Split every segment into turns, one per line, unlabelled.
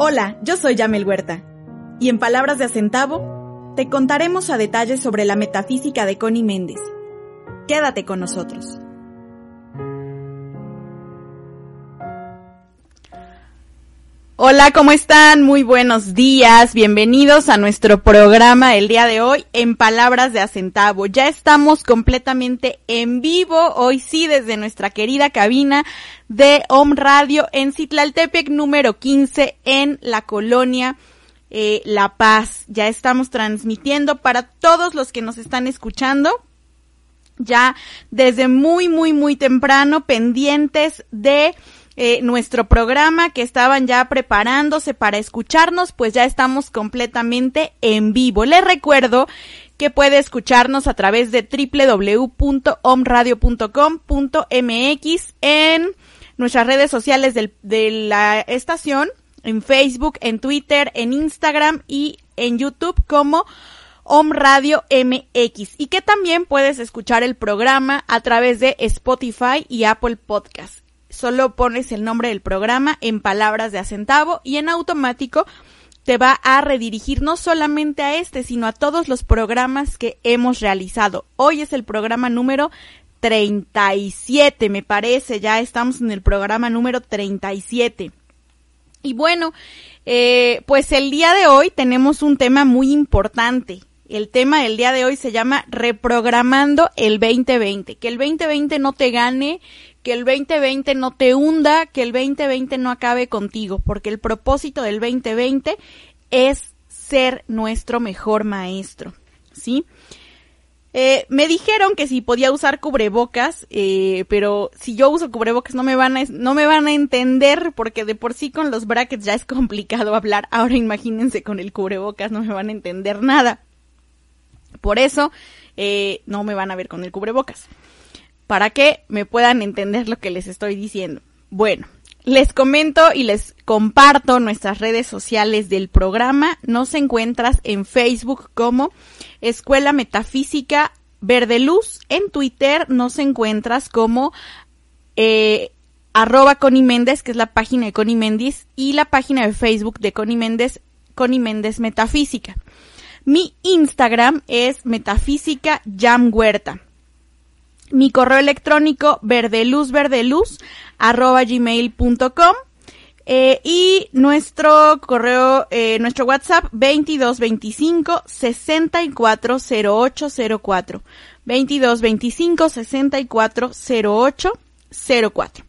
Hola, yo soy Yamel Huerta. Y en palabras de Acentavo, te contaremos a detalle sobre la metafísica de Connie Méndez. Quédate con nosotros. Hola, ¿cómo están? Muy buenos días. Bienvenidos a nuestro programa el día de hoy en Palabras de Acentavo. Ya estamos completamente en vivo, hoy sí, desde nuestra querida cabina de Home Radio en Citlaltepec número 15 en la colonia eh, La Paz. Ya estamos transmitiendo para todos los que nos están escuchando. Ya desde muy, muy, muy temprano, pendientes de eh, nuestro programa que estaban ya preparándose para escucharnos, pues ya estamos completamente en vivo. Les recuerdo que puede escucharnos a través de www.omradio.com.mx en nuestras redes sociales de la estación, en Facebook, en Twitter, en Instagram y en YouTube como Om Radio MX y que también puedes escuchar el programa a través de Spotify y Apple Podcast solo pones el nombre del programa en palabras de acentavo y en automático te va a redirigir no solamente a este, sino a todos los programas que hemos realizado. Hoy es el programa número 37, me parece, ya estamos en el programa número 37. Y bueno, eh, pues el día de hoy tenemos un tema muy importante. El tema del día de hoy se llama Reprogramando el 2020. Que el 2020 no te gane, que el 2020 no te hunda, que el 2020 no acabe contigo, porque el propósito del 2020 es ser nuestro mejor maestro, ¿sí? Eh, me dijeron que si podía usar cubrebocas, eh, pero si yo uso cubrebocas no me van a, no me van a entender porque de por sí con los brackets ya es complicado hablar. Ahora imagínense con el cubrebocas no me van a entender nada. Por eso eh, no me van a ver con el cubrebocas para que me puedan entender lo que les estoy diciendo. Bueno, les comento y les comparto nuestras redes sociales del programa. Nos encuentras en Facebook como Escuela Metafísica Verde Luz. En Twitter nos encuentras como eh, arroba Méndez, que es la página de Connie Méndez, y la página de Facebook de Connie Méndez, Connie Méndez Metafísica. Mi Instagram es Metafísica Jam Huerta. Mi correo electrónico verdeluzverdeluz arroba gmail.com eh, y nuestro correo, eh, nuestro WhatsApp 2225 640804. 2225 640804.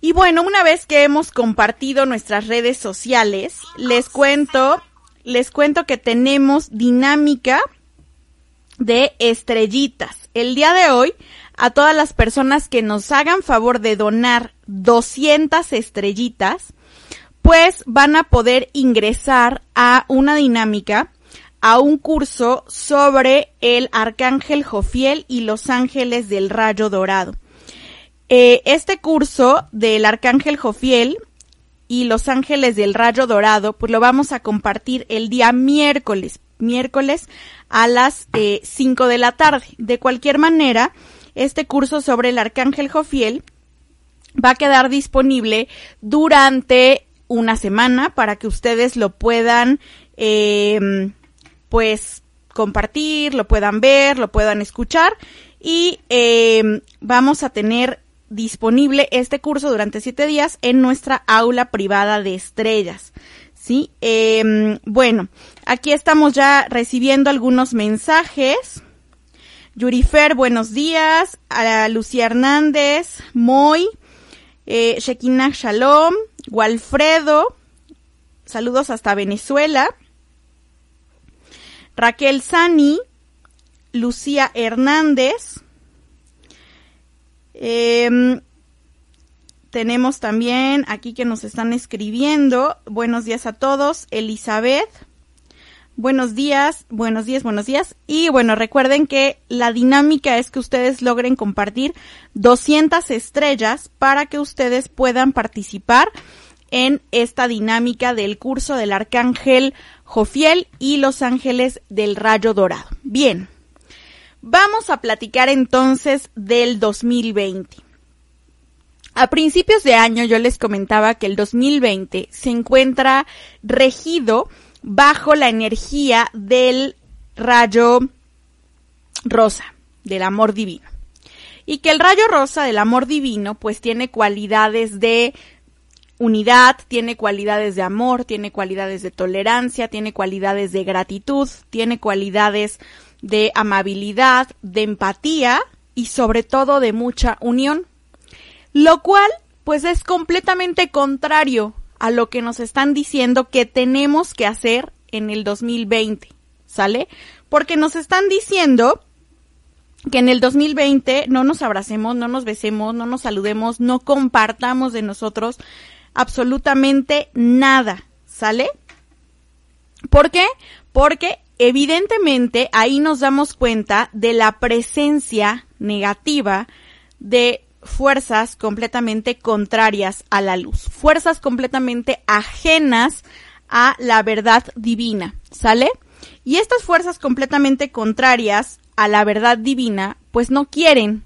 Y bueno, una vez que hemos compartido nuestras redes sociales, les cuento, les cuento que tenemos dinámica de estrellitas. El día de hoy, a todas las personas que nos hagan favor de donar 200 estrellitas, pues van a poder ingresar a una dinámica, a un curso sobre el arcángel Jofiel y los ángeles del rayo dorado. Eh, este curso del arcángel Jofiel y los ángeles del rayo dorado, pues lo vamos a compartir el día miércoles, miércoles a las 5 eh, de la tarde. De cualquier manera, este curso sobre el arcángel Jofiel va a quedar disponible durante una semana para que ustedes lo puedan, em, pues, compartir, lo puedan ver, lo puedan escuchar y em, vamos a tener disponible este curso durante siete días en nuestra aula privada de estrellas. ¿sí? Eh, bueno, aquí estamos ya recibiendo algunos mensajes. Yurifer, buenos días. A Lucía Hernández, Moy, eh, Shekinah Shalom, Walfredo, saludos hasta Venezuela. Raquel Sani, Lucía Hernández. Eh, tenemos también aquí que nos están escribiendo. Buenos días a todos. Elizabeth. Buenos días, buenos días, buenos días. Y bueno, recuerden que la dinámica es que ustedes logren compartir 200 estrellas para que ustedes puedan participar en esta dinámica del curso del Arcángel Jofiel y los ángeles del rayo dorado. Bien, vamos a platicar entonces del 2020. A principios de año yo les comentaba que el 2020 se encuentra regido bajo la energía del rayo rosa, del amor divino. Y que el rayo rosa del amor divino pues tiene cualidades de unidad, tiene cualidades de amor, tiene cualidades de tolerancia, tiene cualidades de gratitud, tiene cualidades de amabilidad, de empatía y sobre todo de mucha unión. Lo cual pues es completamente contrario a lo que nos están diciendo que tenemos que hacer en el 2020, ¿sale? Porque nos están diciendo que en el 2020 no nos abracemos, no nos besemos, no nos saludemos, no compartamos de nosotros absolutamente nada, ¿sale? ¿Por qué? Porque evidentemente ahí nos damos cuenta de la presencia negativa de fuerzas completamente contrarias a la luz, fuerzas completamente ajenas a la verdad divina, ¿sale? Y estas fuerzas completamente contrarias a la verdad divina, pues no quieren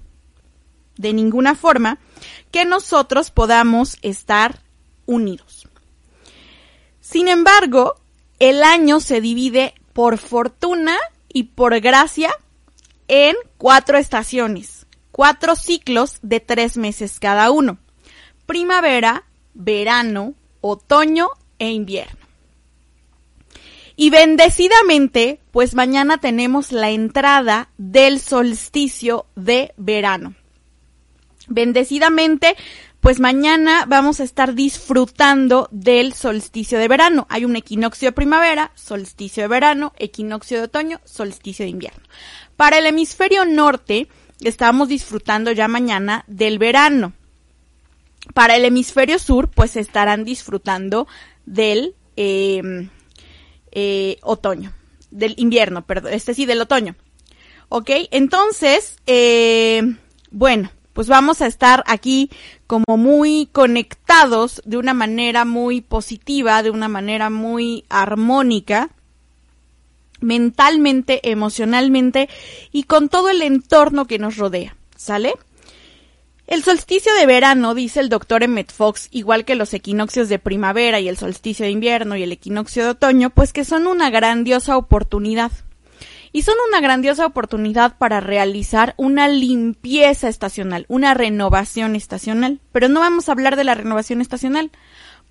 de ninguna forma que nosotros podamos estar unidos. Sin embargo, el año se divide por fortuna y por gracia en cuatro estaciones cuatro ciclos de tres meses cada uno. Primavera, verano, otoño e invierno. Y bendecidamente, pues mañana tenemos la entrada del solsticio de verano. Bendecidamente, pues mañana vamos a estar disfrutando del solsticio de verano. Hay un equinoccio de primavera, solsticio de verano, equinoccio de otoño, solsticio de invierno. Para el hemisferio norte, estamos disfrutando ya mañana del verano. Para el hemisferio sur, pues estarán disfrutando del em, eh, otoño, del invierno, perdón, este sí, del otoño. ¿Ok? Entonces, eh, bueno, pues vamos a estar aquí como muy conectados de una manera muy positiva, de una manera muy armónica mentalmente, emocionalmente y con todo el entorno que nos rodea. ¿Sale? El solsticio de verano, dice el doctor Emmett Fox, igual que los equinoccios de primavera y el solsticio de invierno y el equinoccio de otoño, pues que son una grandiosa oportunidad. Y son una grandiosa oportunidad para realizar una limpieza estacional, una renovación estacional. Pero no vamos a hablar de la renovación estacional,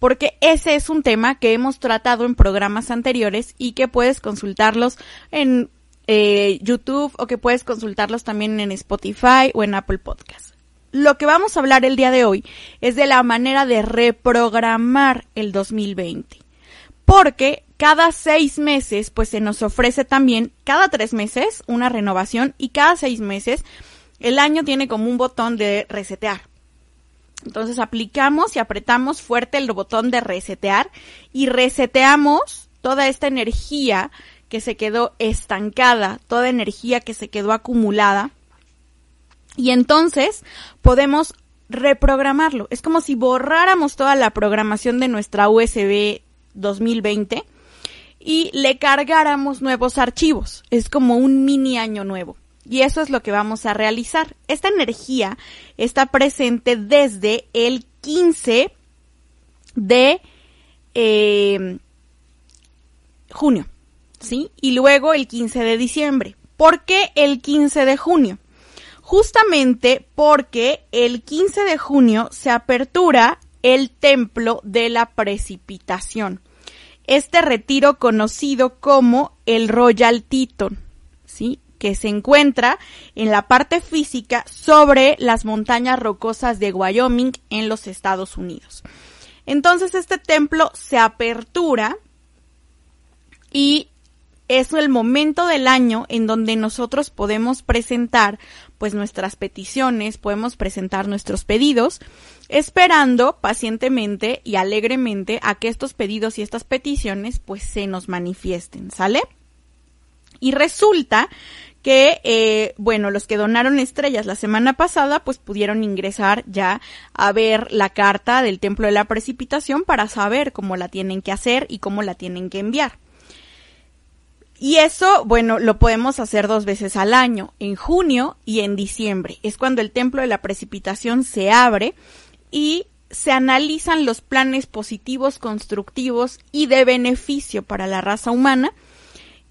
porque ese es un tema que hemos tratado en programas anteriores y que puedes consultarlos en eh, YouTube o que puedes consultarlos también en Spotify o en Apple Podcasts. Lo que vamos a hablar el día de hoy es de la manera de reprogramar el 2020. Porque cada seis meses, pues se nos ofrece también, cada tres meses, una renovación y cada seis meses el año tiene como un botón de resetear. Entonces aplicamos y apretamos fuerte el botón de resetear y reseteamos toda esta energía que se quedó estancada, toda energía que se quedó acumulada. Y entonces podemos reprogramarlo. Es como si borráramos toda la programación de nuestra USB 2020 y le cargáramos nuevos archivos. Es como un mini año nuevo. Y eso es lo que vamos a realizar. Esta energía está presente desde el 15 de eh, junio, ¿sí? Y luego el 15 de diciembre. ¿Por qué el 15 de junio? Justamente porque el 15 de junio se apertura el templo de la precipitación. Este retiro conocido como el Royal Teton, ¿sí? Que se encuentra en la parte física sobre las montañas rocosas de Wyoming en los Estados Unidos. Entonces este templo se apertura y es el momento del año en donde nosotros podemos presentar pues nuestras peticiones, podemos presentar nuestros pedidos, esperando pacientemente y alegremente a que estos pedidos y estas peticiones pues se nos manifiesten, ¿sale? Y resulta que, eh, bueno, los que donaron estrellas la semana pasada, pues pudieron ingresar ya a ver la carta del Templo de la Precipitación para saber cómo la tienen que hacer y cómo la tienen que enviar. Y eso, bueno, lo podemos hacer dos veces al año, en junio y en diciembre. Es cuando el Templo de la Precipitación se abre y se analizan los planes positivos, constructivos y de beneficio para la raza humana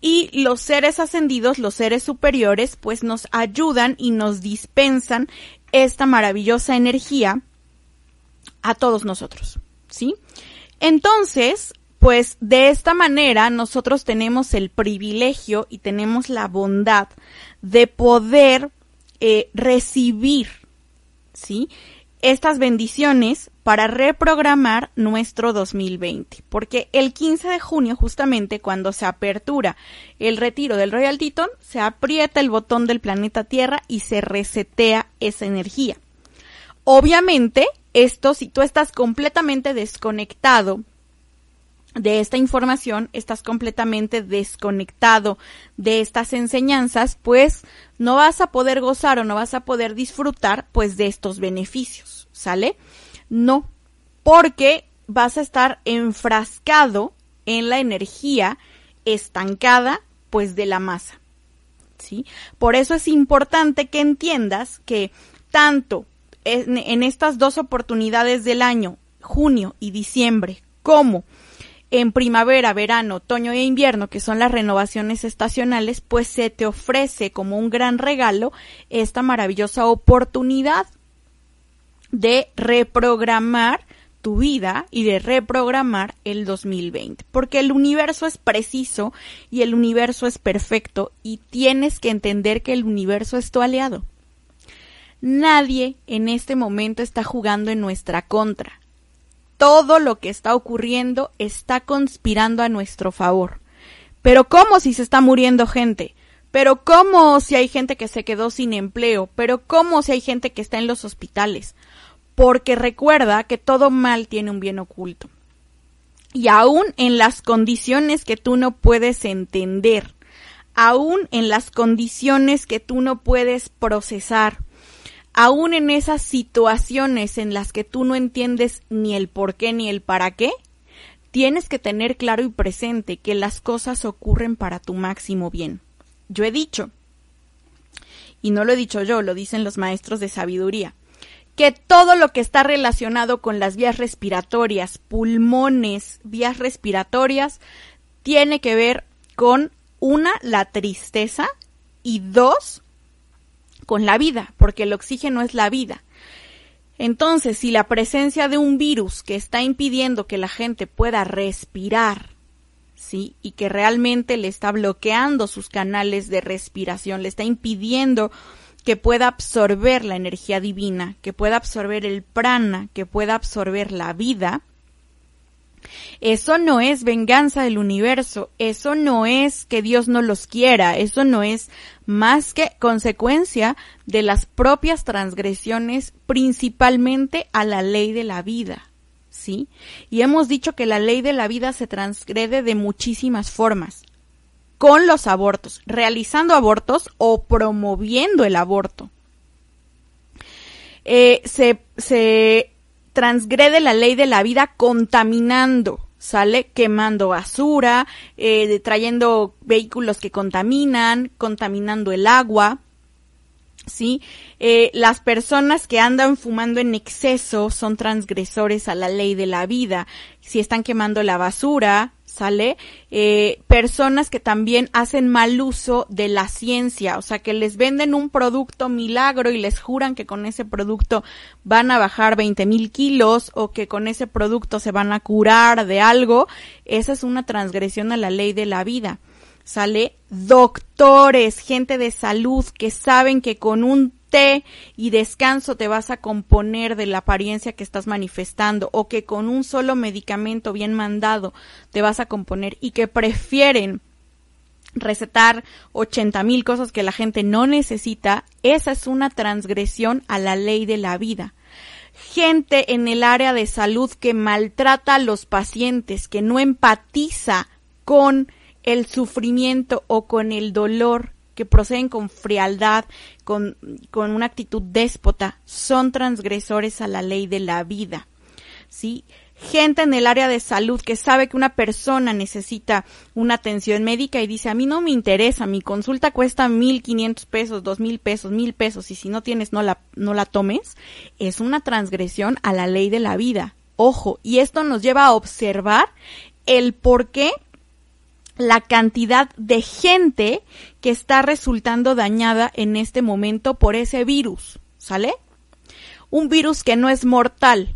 y los seres ascendidos, los seres superiores, pues nos ayudan y nos dispensan esta maravillosa energía a todos nosotros, ¿sí? Entonces, pues de esta manera nosotros tenemos el privilegio y tenemos la bondad de poder eh, recibir, ¿sí? Estas bendiciones para reprogramar nuestro 2020. Porque el 15 de junio, justamente cuando se apertura el retiro del Royal Teton, se aprieta el botón del planeta Tierra y se resetea esa energía. Obviamente, esto si tú estás completamente desconectado de esta información, estás completamente desconectado de estas enseñanzas, pues no vas a poder gozar o no vas a poder disfrutar pues de estos beneficios, ¿sale? No, porque vas a estar enfrascado en la energía estancada, pues de la masa. ¿Sí? Por eso es importante que entiendas que tanto en, estas dos oportunidades del año, junio y diciembre, como en primavera, verano, otoño e invierno, que son las renovaciones estacionales, pues se te ofrece como un gran regalo esta maravillosa oportunidad de reprogramar tu vida y de reprogramar el 2020. Porque el universo es preciso y el universo es perfecto y tienes que entender que el universo es tu aliado. Nadie en este momento está jugando en nuestra contra. Todo lo que está ocurriendo está conspirando a nuestro favor. Pero ¿cómo si se está muriendo gente? Pero ¿cómo si hay gente que se quedó sin empleo? Pero ¿cómo si hay gente que está en los hospitales? porque recuerda que todo mal tiene un bien oculto. Y aún en las condiciones que tú no puedes entender, aún en las condiciones que tú no puedes procesar, aún en esas situaciones en las que tú no entiendes ni el por qué ni el para qué, tienes que tener claro y presente que las cosas ocurren para tu máximo bien. Yo he dicho, y no lo he dicho yo, lo dicen los maestros de sabiduría, que todo lo que está relacionado con las vías respiratorias, pulmones, vías respiratorias, tiene que ver con una, la tristeza y dos, con la vida, porque el oxígeno es la vida. Entonces, si la presencia de un virus que está impidiendo que la gente pueda respirar, ¿sí? Y que realmente le está bloqueando sus canales de respiración, le está impidiendo que pueda absorber la energía divina, que pueda absorber el prana, que pueda absorber la vida, eso no es venganza del universo, eso no es que Dios no los quiera, eso no es más que consecuencia de las propias transgresiones principalmente a la ley de la vida. ¿Sí? Y hemos dicho que la ley de la vida se transgrede de muchísimas formas con los abortos, realizando abortos o promoviendo el aborto. Eh, se, se transgrede la ley de la vida contaminando, sale quemando basura, eh, trayendo vehículos que contaminan, contaminando el agua, ¿sí? Eh, las personas que andan fumando en exceso son transgresores a la ley de la vida. Si están quemando la basura, ¿sale? Eh, personas que también hacen mal uso de la ciencia, o sea, que les venden un producto milagro y les juran que con ese producto van a bajar 20 mil kilos o que con ese producto se van a curar de algo, esa es una transgresión a la ley de la vida. ¿Sale? Doctores, gente de salud que saben que con un té y descanso te vas a componer de la apariencia que estás manifestando o que con un solo medicamento bien mandado te vas a componer y que prefieren recetar 80 mil cosas que la gente no necesita, esa es una transgresión a la ley de la vida. Gente en el área de salud que maltrata a los pacientes, que no empatiza con el sufrimiento o con el dolor, que proceden con frialdad, con, con una actitud déspota, son transgresores a la ley de la vida. ¿Sí? gente en el área de salud que sabe que una persona necesita una atención médica y dice, a mí no me interesa, mi consulta cuesta mil quinientos pesos, dos mil pesos, mil pesos, y si no tienes, no la, no la tomes, es una transgresión a la ley de la vida. Ojo, y esto nos lleva a observar el por qué la cantidad de gente que está resultando dañada en este momento por ese virus, ¿sale? Un virus que no es mortal,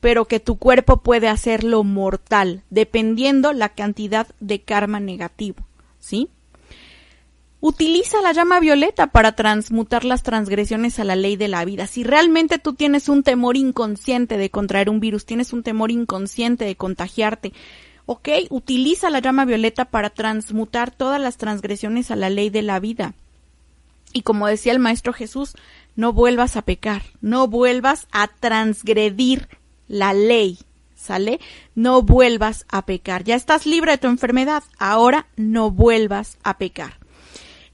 pero que tu cuerpo puede hacerlo mortal, dependiendo la cantidad de karma negativo, ¿sí? Utiliza la llama violeta para transmutar las transgresiones a la ley de la vida. Si realmente tú tienes un temor inconsciente de contraer un virus, tienes un temor inconsciente de contagiarte, ok, utiliza la llama violeta para transmutar todas las transgresiones a la ley de la vida. Y como decía el Maestro Jesús, no vuelvas a pecar, no vuelvas a transgredir la ley, ¿sale? No vuelvas a pecar. Ya estás libre de tu enfermedad, ahora no vuelvas a pecar.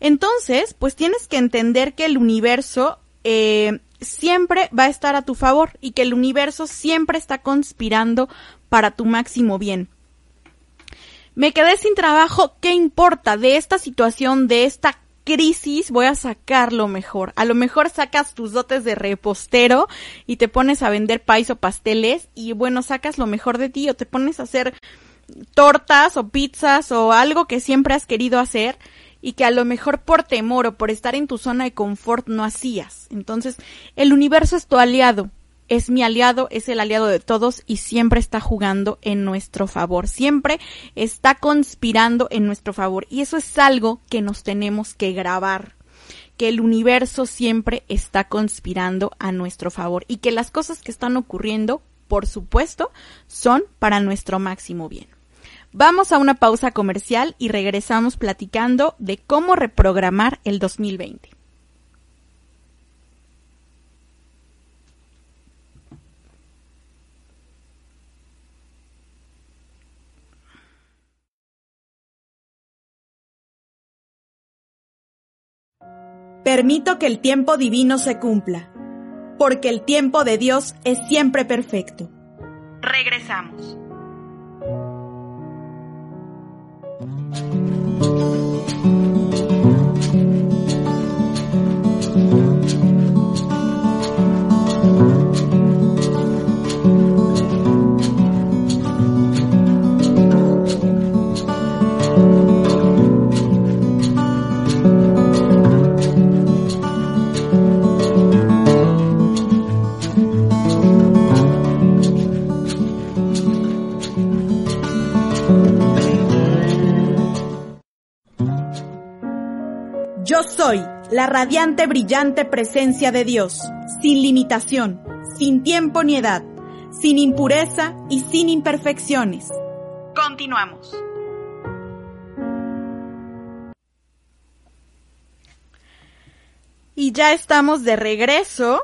Entonces, pues tienes que entender que el universo eh, siempre va a estar a tu favor y que el universo siempre está conspirando para tu máximo bien. Me quedé sin trabajo, ¿qué importa de esta situación, de esta crisis voy a sacar lo mejor. A lo mejor sacas tus dotes de repostero y te pones a vender pais o pasteles y bueno, sacas lo mejor de ti o te pones a hacer tortas o pizzas o algo que siempre has querido hacer y que a lo mejor por temor o por estar en tu zona de confort no hacías. Entonces, el universo es tu aliado es mi aliado, es el aliado de todos y siempre está jugando en nuestro favor, siempre está conspirando en nuestro favor y eso es algo que nos tenemos que grabar que el universo siempre está conspirando a nuestro favor y que las cosas que están ocurriendo, por supuesto, son para nuestro máximo bien. Vamos a una pausa comercial y regresamos platicando de cómo reprogramar el 2020.
Permito que el tiempo divino se cumpla, porque el tiempo de Dios es siempre perfecto.
Regresamos.
La radiante, brillante presencia de Dios, sin limitación, sin tiempo ni edad, sin impureza y sin imperfecciones.
Continuamos. Y ya estamos de regreso.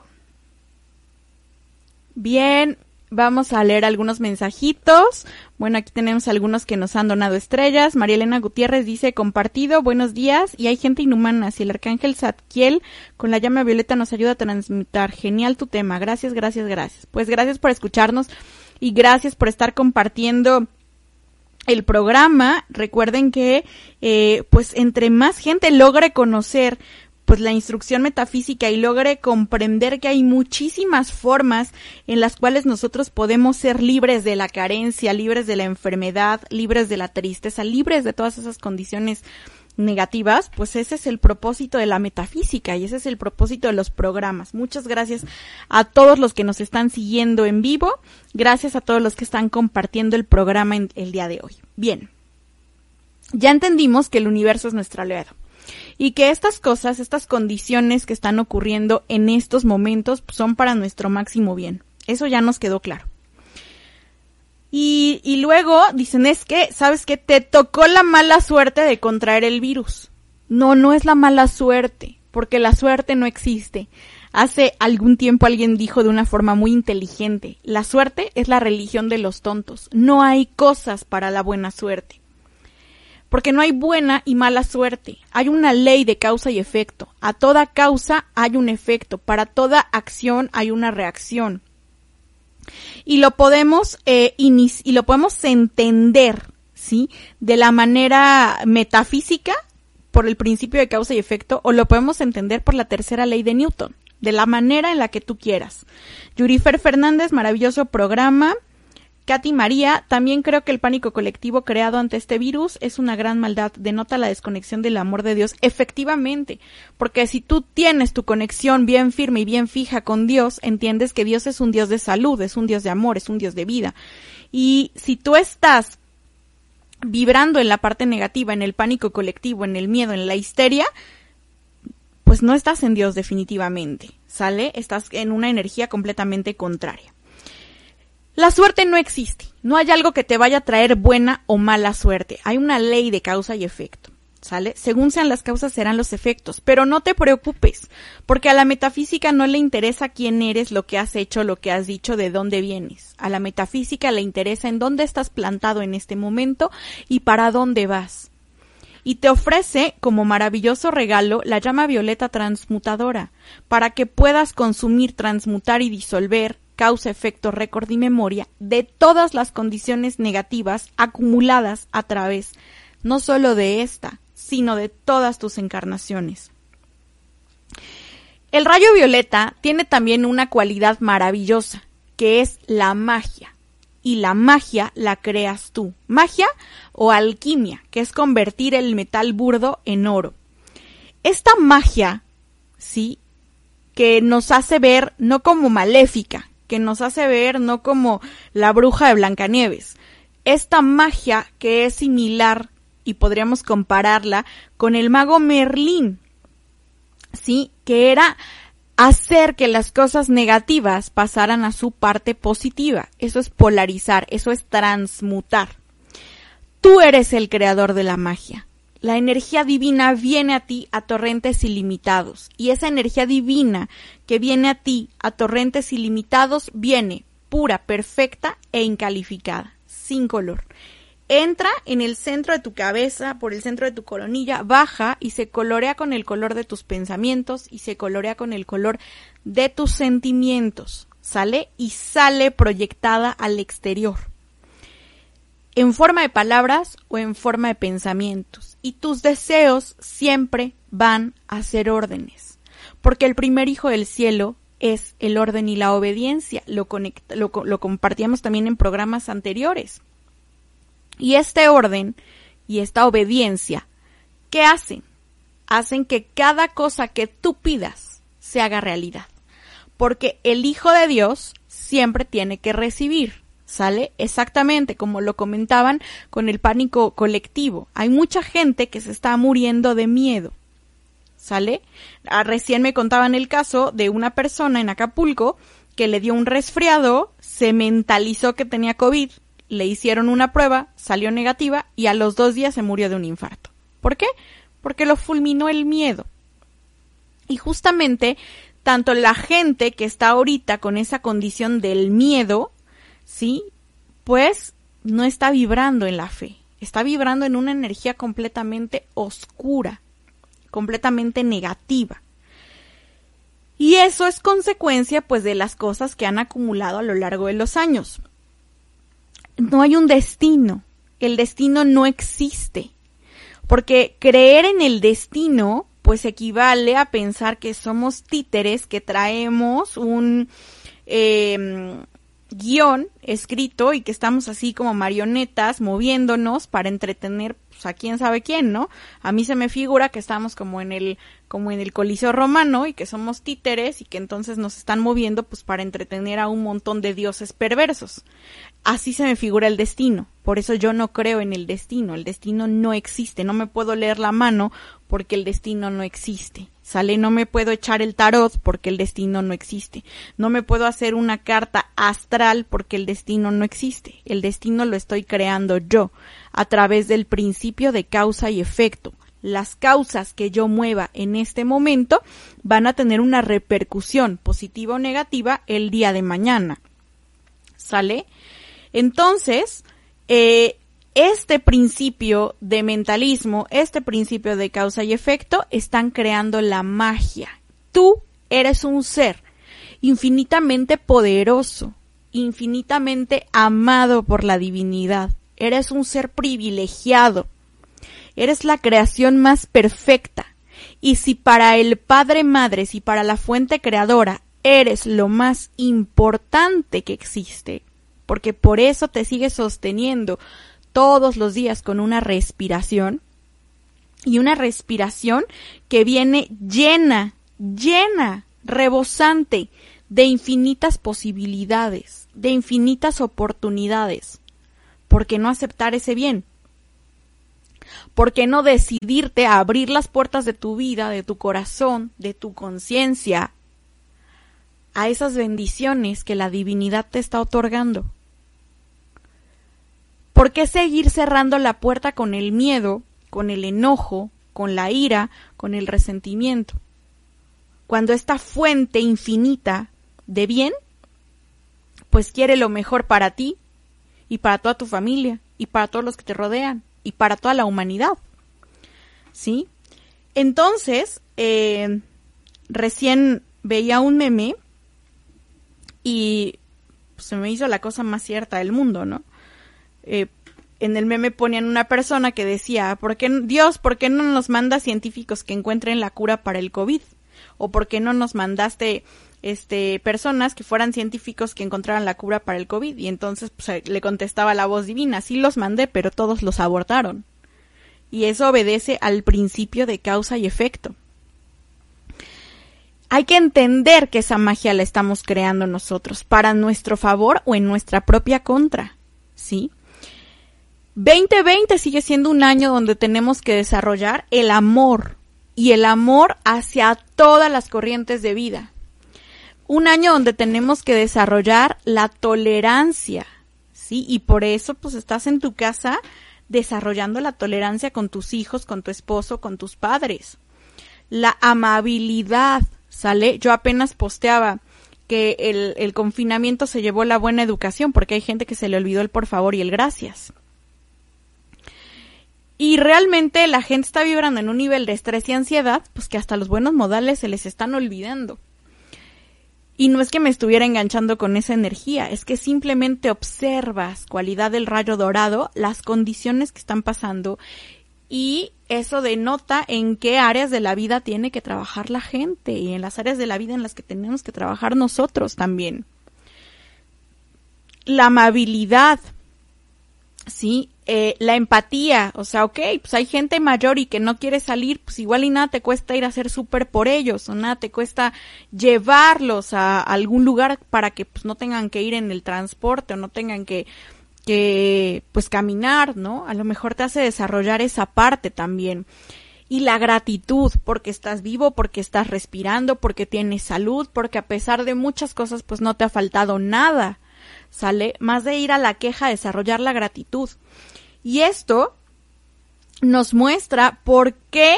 Bien, Vamos a leer algunos mensajitos. Bueno, aquí tenemos algunos que nos han donado estrellas. María Elena Gutiérrez dice, compartido, buenos días. Y hay gente inhumana. Si el arcángel Zadkiel con la llama violeta nos ayuda a transmitir. Genial tu tema. Gracias, gracias, gracias. Pues gracias por escucharnos y gracias por estar compartiendo el programa. Recuerden que, eh, pues entre más gente logre conocer pues la instrucción metafísica y logre comprender que hay muchísimas formas en las cuales nosotros podemos ser libres de la carencia, libres de la enfermedad, libres de la tristeza, libres de todas esas condiciones negativas, pues ese es el propósito de la metafísica y ese es el propósito de los programas. Muchas gracias a todos los que nos están siguiendo en vivo, gracias a todos los que están compartiendo el programa en el día de hoy. Bien, ya entendimos que el universo es nuestro aliado y que estas cosas, estas condiciones que están ocurriendo en estos momentos son para nuestro máximo bien. Eso ya nos quedó claro. Y, luego dicen es que, ¿sabes qué? Te tocó la mala suerte de contraer el virus. No, no es la mala suerte, porque la suerte no existe. Hace algún tiempo alguien dijo de una forma muy inteligente, la suerte es la religión de los tontos. No hay cosas para la buena suerte. Porque no hay buena y mala suerte. Hay una ley de causa y efecto. A toda causa hay un efecto. Para toda acción hay una reacción. Y lo podemos, eh, y lo podemos entender, ¿sí? De la manera metafísica, por el principio de causa y efecto, o lo podemos entender por la tercera ley de Newton de la manera en la que tú quieras. Yurifer Fernández, maravilloso programa. Katy María, también creo que el pánico colectivo creado ante este virus es una gran maldad, denota la desconexión del amor de Dios. Efectivamente, porque si tú tienes tu conexión bien firme y bien fija con Dios, entiendes que Dios es un Dios de salud, es un Dios de amor, es un Dios de vida. Y si tú estás vibrando en la parte negativa, en el pánico colectivo, en el miedo, en la histeria, pues no estás en Dios definitivamente, ¿sale? Estás en una energía completamente contraria. La suerte no existe, no hay algo que te vaya a traer buena o mala suerte, hay una ley de causa y efecto. ¿Sale? Según sean las causas serán los efectos, pero no te preocupes, porque a la metafísica no le interesa quién eres, lo que has hecho, lo que has dicho, de dónde vienes. A la metafísica le interesa en dónde estás plantado en este momento y para dónde vas y te ofrece como maravilloso regalo la llama violeta transmutadora, para que puedas consumir, transmutar y disolver causa, efecto, récord y memoria de todas las condiciones negativas acumuladas a través no solo de esta, sino de todas tus encarnaciones. El rayo violeta tiene también una cualidad maravillosa, que es la magia y la magia la creas tú. Magia o alquimia, que es convertir el metal burdo en oro. Esta magia, sí, que nos hace ver no como maléfica, que nos hace ver no como la bruja de Blancanieves. Esta magia que es similar y podríamos compararla con el mago Merlín, sí, que era hacer que las cosas negativas pasaran a su parte positiva. Eso es polarizar, eso es transmutar. Tú eres el creador de la magia. La energía divina viene a ti a torrentes ilimitados y esa energía divina que viene a ti a torrentes ilimitados viene pura, perfecta e incalificada, sin color entra en el centro de tu cabeza, por el centro de tu coronilla, baja y se colorea con el color de tus pensamientos y se colorea con el color de tus sentimientos, ¿sale? Y sale proyectada al exterior, en forma de palabras o en forma de pensamientos. Y tus deseos siempre van a ser órdenes, porque el primer hijo del cielo es el orden y la obediencia, lo, lo, compartíamos también en programas anteriores. Y este orden y esta obediencia, ¿qué hacen? Hacen que cada cosa que tú pidas se haga realidad. Porque el Hijo de Dios siempre tiene que recibir. ¿Sale? Exactamente como lo comentaban con el pánico colectivo. Hay mucha gente que se está muriendo de miedo. ¿Sale? Ah, recién me contaban el caso de una persona en Acapulco que le dio un resfriado, se mentalizó que tenía COVID, le hicieron una prueba, salió negativa y a los dos días se murió de un infarto. ¿Por qué? Porque lo fulminó el miedo. Y justamente, tanto la gente que está ahorita con esa condición del miedo, ¿sí? Pues no está vibrando en la fe, está vibrando en una energía completamente oscura, completamente negativa. Y eso es consecuencia pues de las cosas que han acumulado a lo largo de los años no hay un destino. El destino no existe. Porque creer en el destino, pues equivale a pensar que somos títeres, que traemos un em, guion escrito y que estamos así como marionetas moviéndonos para entretener pues, a quién sabe quién, ¿no? A mí se me figura que estamos como en el como en el Coliseo romano y que somos títeres y que entonces nos están moviendo pues para entretener a un montón de dioses perversos. Así se me figura el destino. Por eso yo no creo en el destino. El destino no existe. No me puedo leer la mano porque el destino no existe. ¿Sale? No me puedo echar el tarot porque el destino no existe. No me puedo hacer una carta astral porque el destino no existe. El destino lo estoy creando yo a través del principio de causa y efecto. Las causas que yo mueva en este momento van a tener una repercusión positiva o negativa el día de mañana. ¿Sale? Entonces, eh, este principio de mentalismo, este principio de causa y efecto, están creando la magia. Tú eres un ser infinitamente poderoso, infinitamente amado por la divinidad. Eres un ser privilegiado. Eres la creación más perfecta. Y si para el Padre Madre, si para la fuente creadora eres lo más importante que existe, porque por eso te sigues sosteniendo todos los días con una respiración y una respiración que viene llena, llena, rebosante de infinitas posibilidades, de infinitas oportunidades. ¿Por qué no aceptar ese bien? ¿Por qué no decidirte a abrir las puertas de tu vida, de tu corazón, de tu conciencia, a esas bendiciones que la divinidad te está otorgando? ¿Por qué seguir cerrando la puerta con el miedo, con el enojo, con la ira, con el resentimiento? Cuando esta fuente infinita de bien, pues quiere lo mejor para ti y para toda tu familia y para todos los que te rodean y para toda la humanidad. ¿Sí? Entonces, eh, recién veía un meme y se me hizo la cosa más cierta del mundo, ¿no? Eh, en el meme ponían una persona que decía, ¿por qué, Dios, ¿por qué no nos manda científicos que encuentren la cura para el COVID? ¿O por qué no nos mandaste este, personas que fueran científicos que encontraran la cura para el COVID? Y entonces pues, le contestaba la voz divina, sí los mandé, pero todos los abortaron. Y eso obedece al principio de causa y efecto. Hay que entender que esa magia la estamos creando nosotros, para nuestro favor o en nuestra propia contra. ¿Sí? 2020 sigue siendo un año donde tenemos que desarrollar el amor y el amor hacia todas las corrientes de vida. Un año donde tenemos que desarrollar la tolerancia, ¿sí? Y por eso pues estás en tu casa desarrollando la tolerancia con tus hijos, con tu esposo, con tus padres. La amabilidad, ¿sale? Yo apenas posteaba que el, el confinamiento se llevó la buena educación porque hay gente que se le olvidó el por favor y el gracias. Y realmente la gente está vibrando en un nivel de estrés y ansiedad, pues que hasta los buenos modales se les están olvidando. Y no es que me estuviera enganchando con esa energía, es que simplemente observas, cualidad del rayo dorado, las condiciones que están pasando y eso denota en qué áreas de la vida tiene que trabajar la gente y en las áreas de la vida en las que tenemos que trabajar nosotros también. La amabilidad, ¿sí? Eh, la empatía, o sea, ok, pues hay gente mayor y que no quiere salir, pues igual y nada te cuesta ir a hacer súper por ellos, o nada te cuesta llevarlos a algún lugar para que pues no tengan que ir en el transporte o no tengan que, que pues caminar, ¿no? A lo mejor te hace desarrollar esa parte también. Y la gratitud, porque estás vivo, porque estás respirando, porque tienes salud, porque a pesar de muchas cosas, pues no te ha faltado nada. ¿Sale? Más de ir a la queja, desarrollar la gratitud. Y esto nos muestra por qué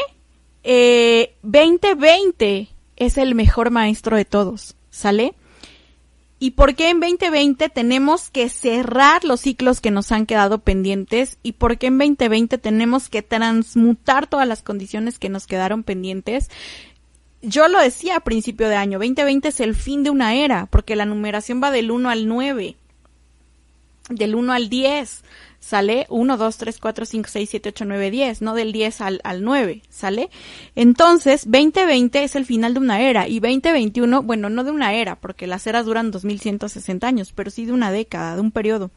2020 eh, es el mejor maestro de todos, ¿sale? Y por qué en 2020 tenemos que cerrar los ciclos que nos han quedado pendientes y por qué en 2020 tenemos que transmutar todas las condiciones que nos quedaron pendientes. Yo lo decía a principio de año, 2020 es el fin de una era, porque la numeración va del 1 al 9, del 1 al 10, ¿sale? 1, 2, 3, 4, 5, 6, 7, 8, 9, 10, no del 10 al, al 9, ¿sale? Entonces, 2020 es el final de una era y 2021, bueno, no de una era, porque las eras duran 2160 años, pero sí de una década, de un periodo.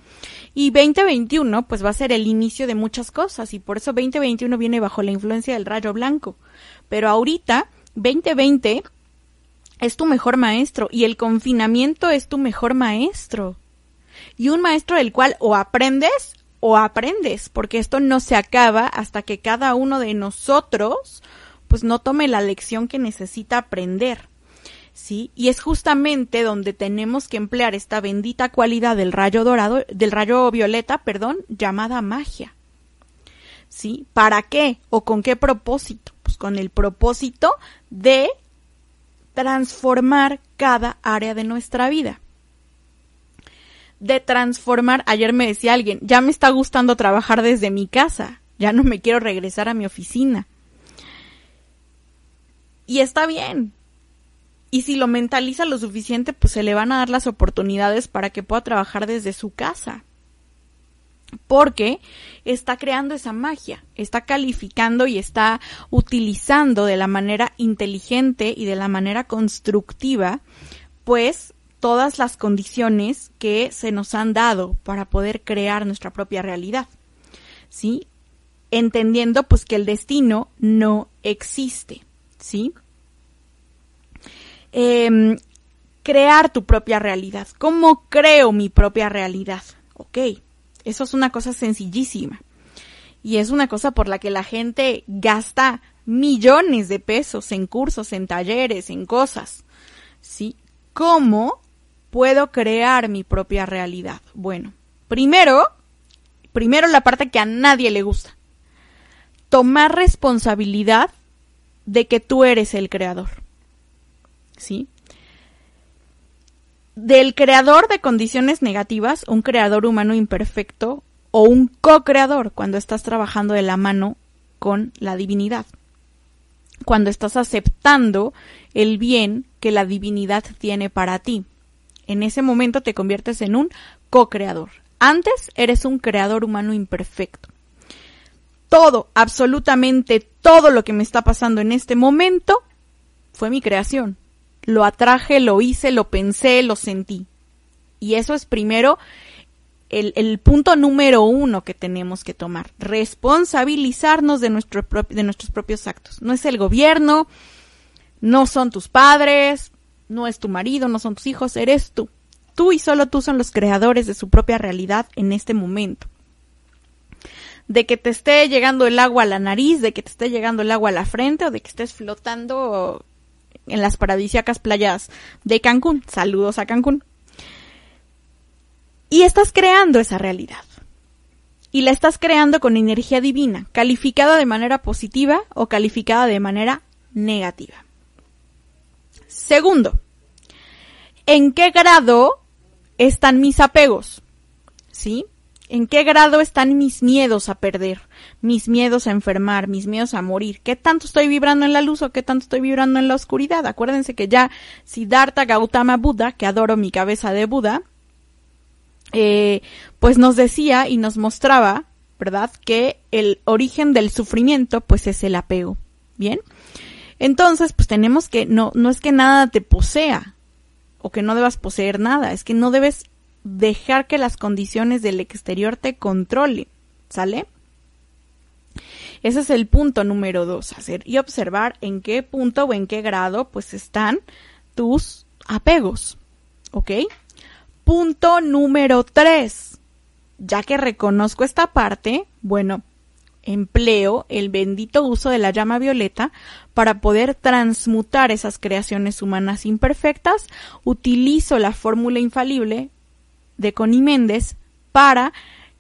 Y 2021, pues va a ser el inicio de muchas cosas y por eso 2021 viene bajo la influencia del rayo blanco. Pero ahorita, 2020 es tu mejor maestro y el confinamiento es tu mejor maestro. Y un maestro del cual o aprendes o aprendes, porque esto no se acaba hasta que cada uno de nosotros pues no tome la lección que necesita aprender. ¿Sí? Y es justamente donde tenemos que emplear esta bendita cualidad del rayo dorado, del rayo violeta, perdón, llamada magia. ¿Sí? ¿Para qué? ¿O con qué propósito? Pues con el propósito de transformar cada área de nuestra vida de transformar. Ayer me decía alguien, ya me está gustando trabajar desde mi casa, ya no me quiero regresar a mi oficina. Y está bien. Y si lo mentaliza lo suficiente, pues se le van a dar las oportunidades para que pueda trabajar desde su casa. Porque está creando esa magia, está calificando y está utilizando de la manera inteligente y de la manera constructiva, pues todas las condiciones que se nos han dado para poder crear nuestra propia realidad. ¿Sí? Entendiendo pues que el destino no existe. ¿Sí? Em, crear tu propia realidad. ¿Cómo creo mi propia realidad? Ok, eso es una cosa sencillísima. Y es una cosa por la que la gente gasta millones de pesos en cursos, en talleres, en cosas. ¿Sí? ¿Cómo puedo crear mi propia realidad? Bueno, primero, primero la parte que a nadie le gusta. Tomar responsabilidad de que tú eres el creador. ¿Sí? Del creador de condiciones negativas, un creador humano imperfecto o un co-creador cuando estás trabajando de la mano con la divinidad. Cuando estás aceptando el bien que la divinidad tiene para ti en ese momento te conviertes en un co-creador. Antes eres un creador humano imperfecto. Todo, absolutamente todo lo que me está pasando en este momento fue mi creación. Lo atraje, lo hice, lo pensé, lo sentí. Y eso es primero el, punto número uno que tenemos que tomar. Responsabilizarnos de, de nuestros propios actos. No es el gobierno, no son tus padres, no es tu marido, no son tus hijos, eres tú. Tú y solo tú son los creadores de su propia realidad en este momento. De que te esté llegando el agua a la nariz, de que te esté llegando el agua a la frente o de que estés flotando en las paradisíacas playas de Cancún. Saludos a Cancún. Y estás creando esa realidad. Y la estás creando con energía divina, calificada de manera positiva o calificada de manera negativa. Segundo, ¿en qué grado están mis apegos? ¿Sí? ¿En qué grado están mis miedos a perder? Mis miedos a enfermar, mis miedos a morir. ¿Qué tanto estoy vibrando en la luz o qué tanto estoy vibrando en la oscuridad? Acuérdense que ya Siddhartha Gautama Buda, que adoro mi cabeza de Buda, eh, pues nos decía y nos mostraba, ¿verdad? Que el origen del sufrimiento, pues es el apego. ¿Bien? Entonces, pues tenemos que, no, no es que nada te posea o que no debas poseer nada, es que no debes dejar que las condiciones del exterior te controlen, ¿sale? Ese es el punto número dos, hacer y observar en qué punto o en qué grado pues están tus apegos, ¿ok? Punto número tres, ya que reconozco esta parte, bueno, empleo el bendito uso de la llama violeta para poder transmutar esas creaciones humanas imperfectas, utilizo la fórmula infalible de Connie Méndez para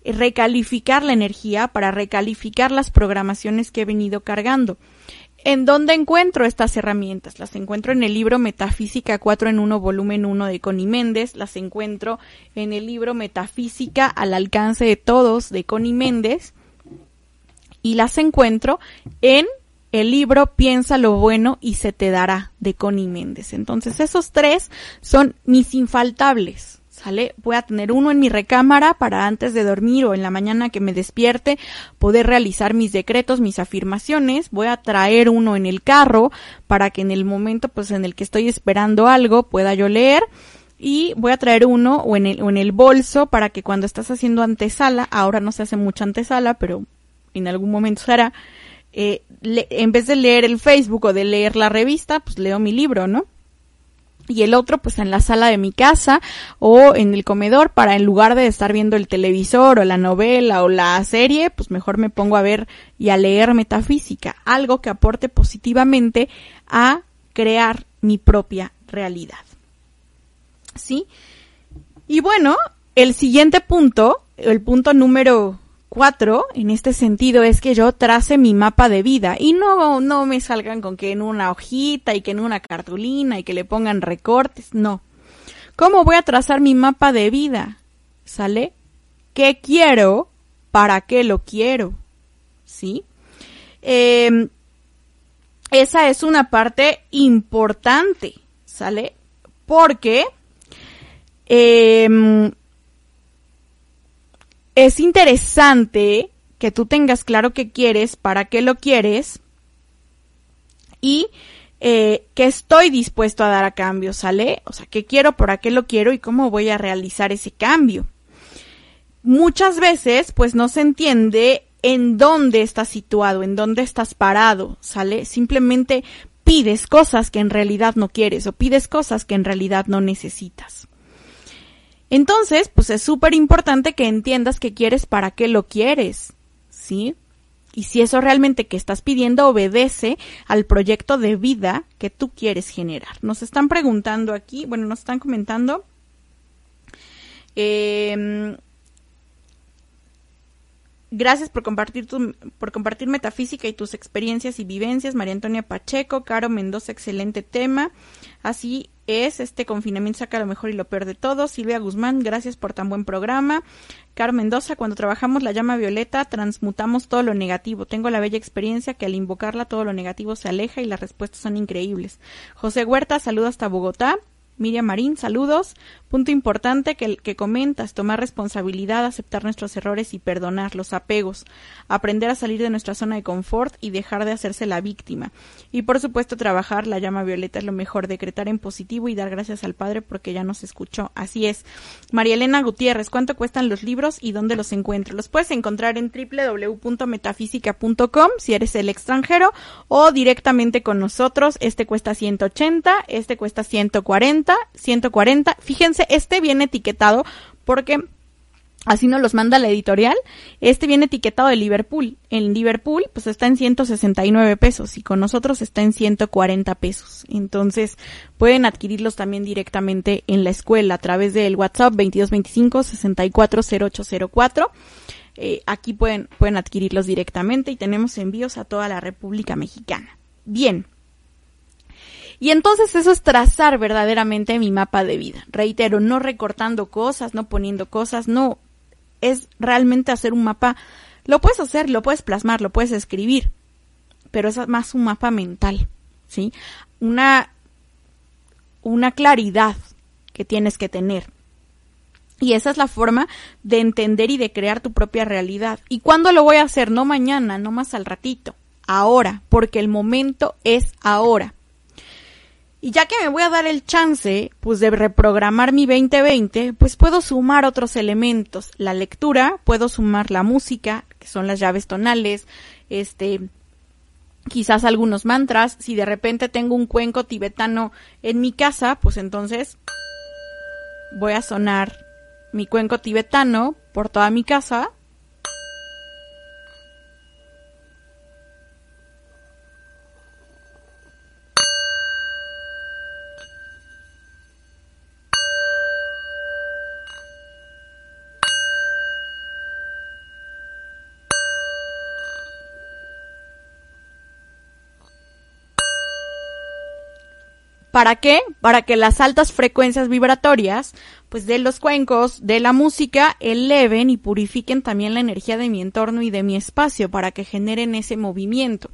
recalificar la energía, para recalificar las programaciones que he venido cargando. ¿En dónde encuentro estas herramientas? Las encuentro en el libro Metafísica 4 en 1, volumen 1 de Connie Méndez, las encuentro en el libro Metafísica al alcance de todos de Connie Méndez, y las encuentro en el libro Piensa lo bueno y se te dará de Connie Méndez. Entonces esos tres son mis infaltables. ¿Sale? Voy a tener uno en mi recámara para antes de dormir o en la mañana que me despierte poder realizar mis decretos, mis afirmaciones. Voy a traer uno en el carro para que en el momento pues en el que estoy esperando algo pueda yo leer y voy a traer uno o en el, o en el bolso para que cuando estás haciendo antesala, ahora no se hace mucha antesala, pero en algún momento será, eh, en vez de leer el Facebook o de leer la revista, pues leo mi libro, ¿no? y el otro pues en la sala de mi casa o en el comedor para en lugar de estar viendo el televisor o la novela o la serie, pues mejor me pongo a ver y a leer metafísica, algo que aporte positivamente a crear mi propia realidad. ¿Sí? Y bueno, el siguiente punto, el punto número cuatro, en este sentido, es que yo trace mi mapa de vida y no, no me salgan con que en una hojita y que en una cartulina y que le pongan recortes, no. ¿Cómo voy a trazar mi mapa de vida? ¿Sale? ¿Qué quiero? ¿Para qué lo quiero? ¿Sí? Em, esa es una parte importante, ¿sale? Porque eh, es interesante que tú tengas claro qué quieres, para qué lo quieres y eh, qué estoy dispuesto a dar a cambio, ¿sale? O sea, qué quiero, para qué lo quiero y cómo voy a realizar ese cambio. Muchas veces, pues no se entiende en dónde estás situado, en dónde estás parado, ¿sale? Simplemente pides cosas que en realidad no quieres o pides cosas que en realidad no necesitas. Entonces, pues es súper importante que entiendas qué quieres, para qué lo quieres, ¿sí? Y si eso realmente que estás pidiendo obedece al proyecto de vida que tú quieres generar. Nos están preguntando aquí, bueno, nos están comentando. Eh, Gracias por compartir tu, por compartir metafísica y tus experiencias y vivencias, María Antonia Pacheco, Caro Mendoza, excelente tema. Así es, este confinamiento saca lo mejor y lo peor de todo. Silvia Guzmán, gracias por tan buen programa. Caro Mendoza, cuando trabajamos la llama violeta, transmutamos todo lo negativo. Tengo la bella experiencia que al invocarla todo lo negativo se aleja y las respuestas son increíbles. José Huerta, saludo hasta Bogotá. Miriam Marín, saludos. Punto importante que, que comentas, tomar responsabilidad, aceptar nuestros errores y perdonar los apegos, aprender a salir de nuestra zona de confort y dejar de hacerse la víctima. Y por supuesto trabajar, la llama violeta es lo mejor, decretar en positivo y dar gracias al Padre porque ya nos escuchó. Así es. María Elena Gutiérrez, ¿cuánto cuestan los libros y dónde los encuentro? Los puedes encontrar en www.metafísica.com si eres el extranjero o directamente con nosotros. Este cuesta 180, este cuesta 140 140, Fíjense, este viene etiquetado porque así nos los manda la editorial. Este viene etiquetado de Liverpool. En Liverpool, pues está en 169 pesos y con nosotros está en 140 pesos. Entonces, pueden adquirirlos también directamente en la escuela a través del WhatsApp 2225 640804. Eh, aquí pueden, pueden adquirirlos directamente y tenemos envíos a toda la República Mexicana. Bien. Y entonces eso es trazar verdaderamente mi mapa de vida. Reitero, no recortando cosas, no poniendo cosas, no. Es realmente hacer un mapa. Lo puedes hacer, lo puedes plasmar, lo puedes escribir, pero es más un mapa mental, ¿sí? Una, una claridad que tienes que tener. Y esa es la forma de entender y de crear tu propia realidad. ¿Y cuándo lo voy a hacer? No mañana, no más al ratito. Ahora, porque el momento es ahora. Y ya que me voy a dar el chance, pues de reprogramar mi 2020, pues puedo sumar otros elementos. La lectura, puedo sumar la música, que son las llaves tonales, este, quizás algunos mantras. Si de repente tengo un cuenco tibetano en mi casa, pues entonces voy a sonar mi cuenco tibetano por toda mi casa ¿Para qué? Para que las altas frecuencias vibratorias, pues de los cuencos, de la música, eleven y purifiquen también la energía de mi entorno y de mi espacio, para que generen ese movimiento.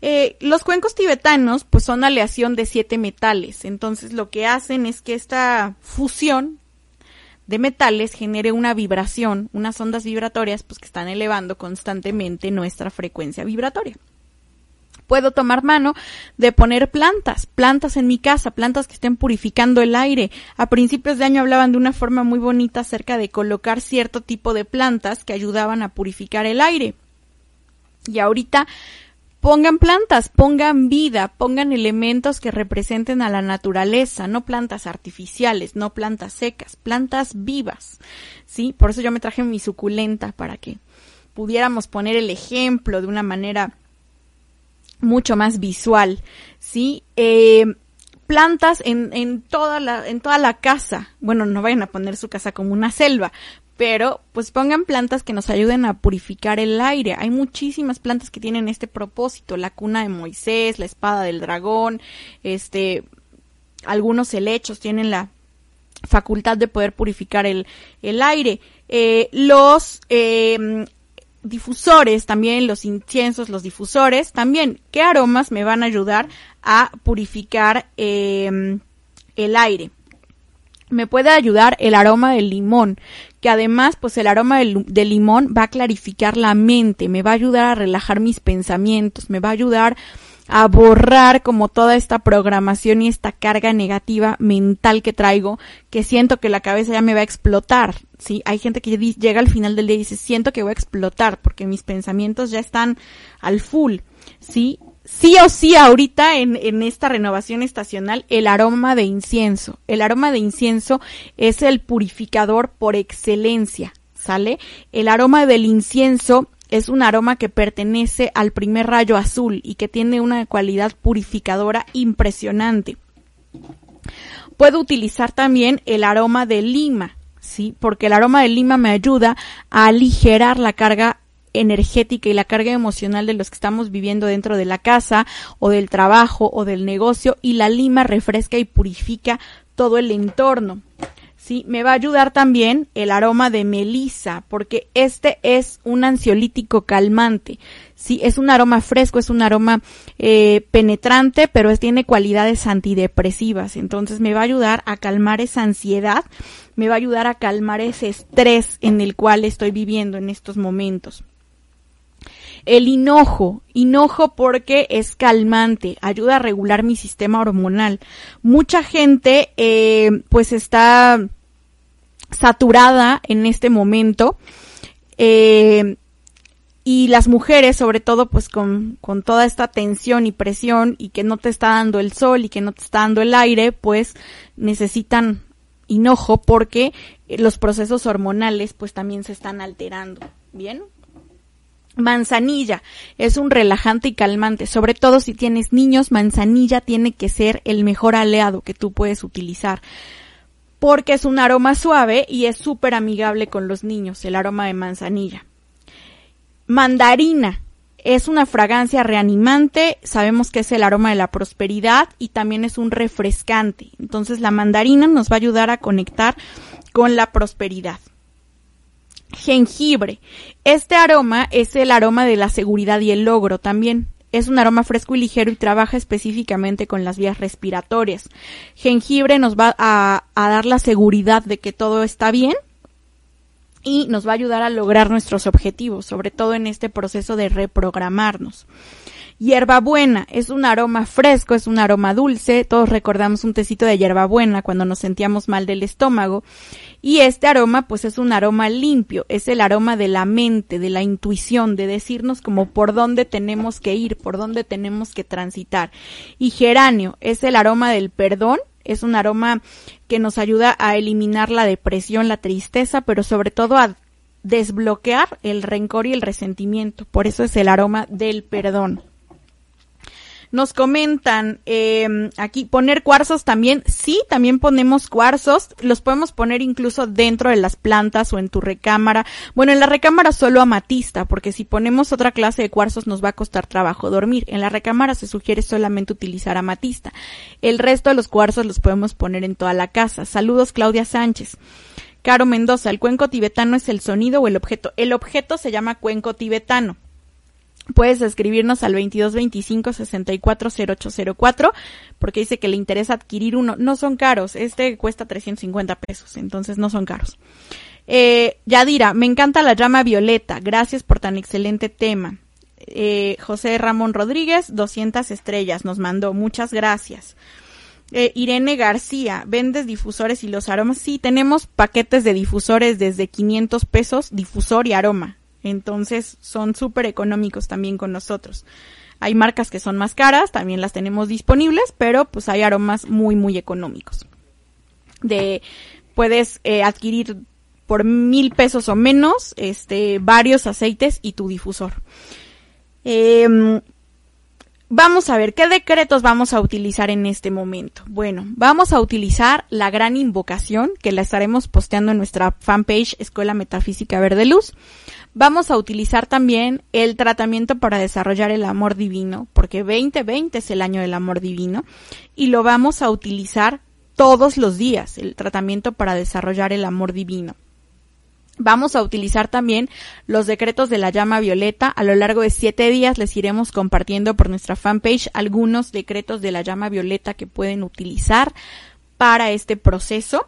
Eh, los cuencos tibetanos, pues son aleación de siete metales. Entonces lo que hacen es que esta fusión de metales genere una vibración, unas ondas vibratorias, pues que están elevando constantemente nuestra frecuencia vibratoria puedo tomar mano de poner plantas, plantas en mi casa, plantas que estén purificando el aire. A principios de año hablaban de una forma muy bonita acerca de colocar cierto tipo de plantas que ayudaban a purificar el aire. Y ahorita pongan plantas, pongan vida, pongan elementos que representen a la naturaleza, no plantas artificiales, no plantas secas, plantas vivas. ¿Sí? Por eso yo me traje mi suculenta para que pudiéramos poner el ejemplo de una manera mucho más visual, ¿sí? Eh, plantas en, en, toda la, en toda la casa. Bueno, no vayan a poner su casa como una selva, pero pues pongan plantas que nos ayuden a purificar el aire. Hay muchísimas plantas que tienen este propósito, la cuna de Moisés, la espada del dragón, este, algunos helechos tienen la facultad de poder purificar el, el aire. Eh, los eh, difusores, también los inciensos, los difusores, también, ¿qué aromas me van a ayudar a purificar eh, el aire? me puede ayudar el aroma del limón, que además pues el aroma del, limón va a clarificar la mente, me va a ayudar a relajar mis pensamientos, me va a ayudar a borrar como toda esta programación y esta carga negativa mental que traigo, que siento que la cabeza ya me va a explotar, ¿sí? Hay gente que llega al final del día y dice, siento que voy a explotar porque mis pensamientos ya están al full, ¿sí? sí o sí ahorita en, en, esta renovación estacional el aroma de incienso. El aroma de incienso es el purificador por excelencia, ¿sale? El aroma del incienso es un aroma que pertenece al primer rayo azul y que tiene una cualidad purificadora impresionante. Puedo utilizar también el aroma de lima, ¿sí? Porque el aroma de lima me ayuda a aligerar la carga energética y la carga emocional de los que estamos viviendo dentro de la casa o del trabajo o del negocio y la lima refresca y purifica todo el entorno. Sí, me va a ayudar también el aroma de melisa, porque este es un ansiolítico calmante. Sí, es un aroma fresco, es un aroma eh, penetrante, pero tiene cualidades antidepresivas. Entonces me va a ayudar a calmar esa ansiedad, me va a ayudar a calmar ese estrés en el cual estoy viviendo en estos momentos. El hinojo, hinojo porque es calmante, ayuda a regular mi sistema hormonal. Mucha gente eh, pues está saturada en este momento. Eh, y las mujeres, sobre todo, pues con, con, toda esta tensión y presión y que no te está dando el sol y que no te está dando el aire, pues necesitan hinojo porque los procesos hormonales pues también se están alterando. Bien. Manzanilla es un relajante y calmante, sobre todo si tienes niños, manzanilla tiene que ser el mejor aliado que tú puedes utilizar, porque es un aroma suave y es súper amigable con los niños, el aroma de manzanilla. Mandarina es una fragancia reanimante, sabemos que es el aroma de la prosperidad y también es un refrescante, entonces la mandarina nos va a ayudar a conectar con la prosperidad jengibre. Este aroma es el aroma de la seguridad y el logro también. Es un aroma fresco y ligero y trabaja específicamente con las vías respiratorias. Jengibre nos va a, dar la seguridad de que todo está bien y nos va a ayudar a lograr nuestros objetivos, sobre todo en este proceso de reprogramarnos. Hierbabuena es un aroma fresco, es un aroma dulce. Todos recordamos un tecito de hierbabuena cuando nos sentíamos mal del estómago. Y este aroma, pues es un aroma limpio, es el aroma de la mente, de la intuición, de decirnos como por dónde tenemos que ir, por dónde tenemos que transitar. Y geranio es el aroma del perdón, es un aroma que nos ayuda a eliminar la depresión, la tristeza, pero sobre todo a desbloquear el rencor y el resentimiento. Por eso es el aroma del perdón. Nos comentan eh, aquí poner cuarzos también. Sí, también ponemos cuarzos. Los podemos poner incluso dentro de las plantas o en tu recámara. Bueno, en la recámara solo amatista, porque si ponemos otra clase de cuarzos nos va a costar trabajo dormir. En la recámara se sugiere solamente utilizar amatista. El resto de los cuarzos los podemos poner en toda la casa. Saludos, Claudia Sánchez. Caro Mendoza, el cuenco tibetano es el sonido o el objeto. El objeto se llama cuenco tibetano puedes escribirnos al 2225 640804 porque dice que le interesa adquirir uno. No son caros, este cuesta 350 pesos, entonces no son caros. Eh, Yadira, me encanta la llama violeta, gracias por tan excelente tema. Eh, José Ramón Rodríguez, 200 estrellas, nos mandó, muchas gracias. Eh, Irene García, ¿vendes difusores y los aromas? Sí, tenemos paquetes de difusores desde 500 pesos, difusor y aroma. Entonces son súper económicos también con nosotros. Hay marcas que son más caras, también las tenemos disponibles, pero pues hay aromas muy, muy económicos. De, puedes eh, adquirir por mil pesos o menos, este, varios aceites y tu difusor. Em, Vamos a ver, ¿qué decretos vamos a utilizar en este momento? Bueno, vamos a utilizar la gran invocación que la estaremos posteando en nuestra fanpage Escuela Metafísica Verde Luz. Vamos a utilizar también el tratamiento para desarrollar el amor divino, porque 2020 es el año del amor divino, y lo vamos a utilizar todos los días, el tratamiento para desarrollar el amor divino. Vamos a utilizar también los decretos de la llama violeta. A lo largo de siete días les iremos compartiendo por nuestra fanpage algunos decretos de la llama violeta que pueden utilizar para este proceso.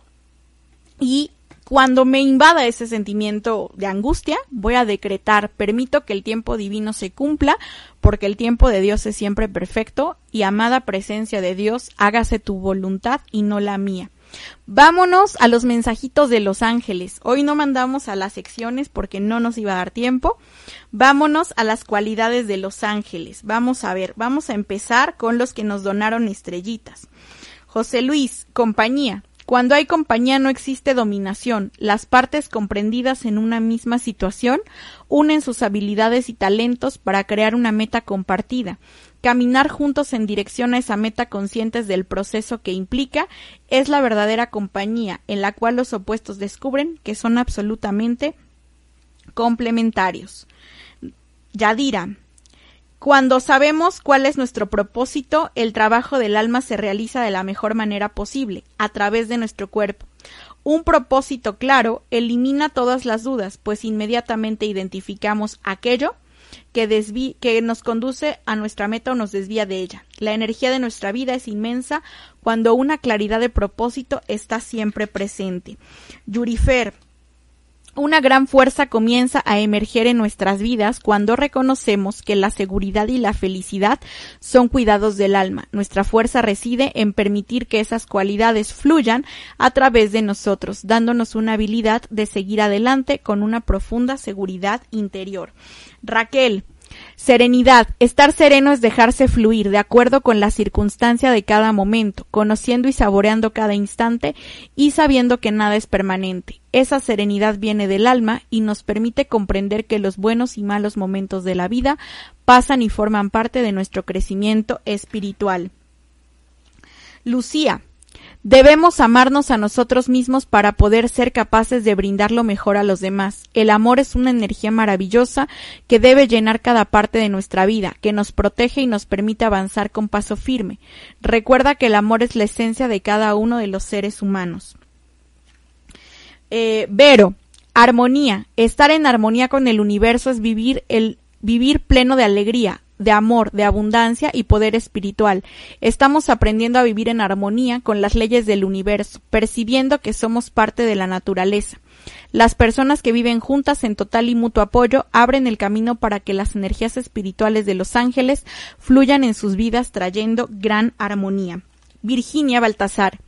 Y cuando me invada ese sentimiento de angustia, voy a decretar, permito que el tiempo divino se cumpla, porque el tiempo de Dios es siempre perfecto, y amada presencia de Dios, hágase tu voluntad y no la mía. Vámonos a los mensajitos de los ángeles. Hoy no mandamos a las secciones porque no nos iba a dar tiempo. Vámonos a las cualidades de los ángeles. Vamos a ver, vamos a empezar con los que nos donaron estrellitas. José Luis, compañía. Cuando hay compañía no existe dominación. Las partes comprendidas en una misma situación unen sus habilidades y talentos para crear una meta compartida. Caminar juntos en dirección a esa meta conscientes del proceso que implica es la verdadera compañía en la cual los opuestos descubren que son absolutamente complementarios. Yadira, cuando sabemos cuál es nuestro propósito, el trabajo del alma se realiza de la mejor manera posible, a través de nuestro cuerpo. Un propósito claro elimina todas las dudas, pues inmediatamente identificamos aquello que, nos conduce a nuestra meta o nos desvía de ella. La energía de nuestra vida es inmensa cuando una claridad de propósito está siempre presente. Una gran fuerza comienza a emerger en nuestras vidas cuando reconocemos que la seguridad y la felicidad son cuidados del alma. Nuestra fuerza reside en permitir que esas cualidades fluyan a través de nosotros, dándonos una habilidad de seguir adelante con una profunda seguridad interior. Raquel, Serenidad. Estar sereno es dejarse fluir de acuerdo con la circunstancia de cada momento, conociendo y saboreando cada instante y sabiendo que nada es permanente. Esa serenidad viene del alma y nos permite comprender que los buenos y malos momentos de la vida pasan y forman parte de nuestro crecimiento espiritual. Lucía. Debemos amarnos a nosotros mismos para poder ser capaces de brindar lo mejor a los demás. El amor es una energía maravillosa que debe llenar cada parte de nuestra vida, que nos protege y nos permite avanzar con paso firme. Recuerda que el amor es la esencia de cada uno de los seres humanos. Eh, Vero, armonía. Estar en armonía con el universo es vivir el vivir pleno de alegría, de amor, de abundancia y poder espiritual. Estamos aprendiendo a vivir en armonía con las leyes del universo, percibiendo que somos parte de la naturaleza. Las personas que viven juntas en total y mutuo apoyo abren el camino para que las energías espirituales de los ángeles fluyan en sus vidas trayendo gran armonía. Virginia Baltasar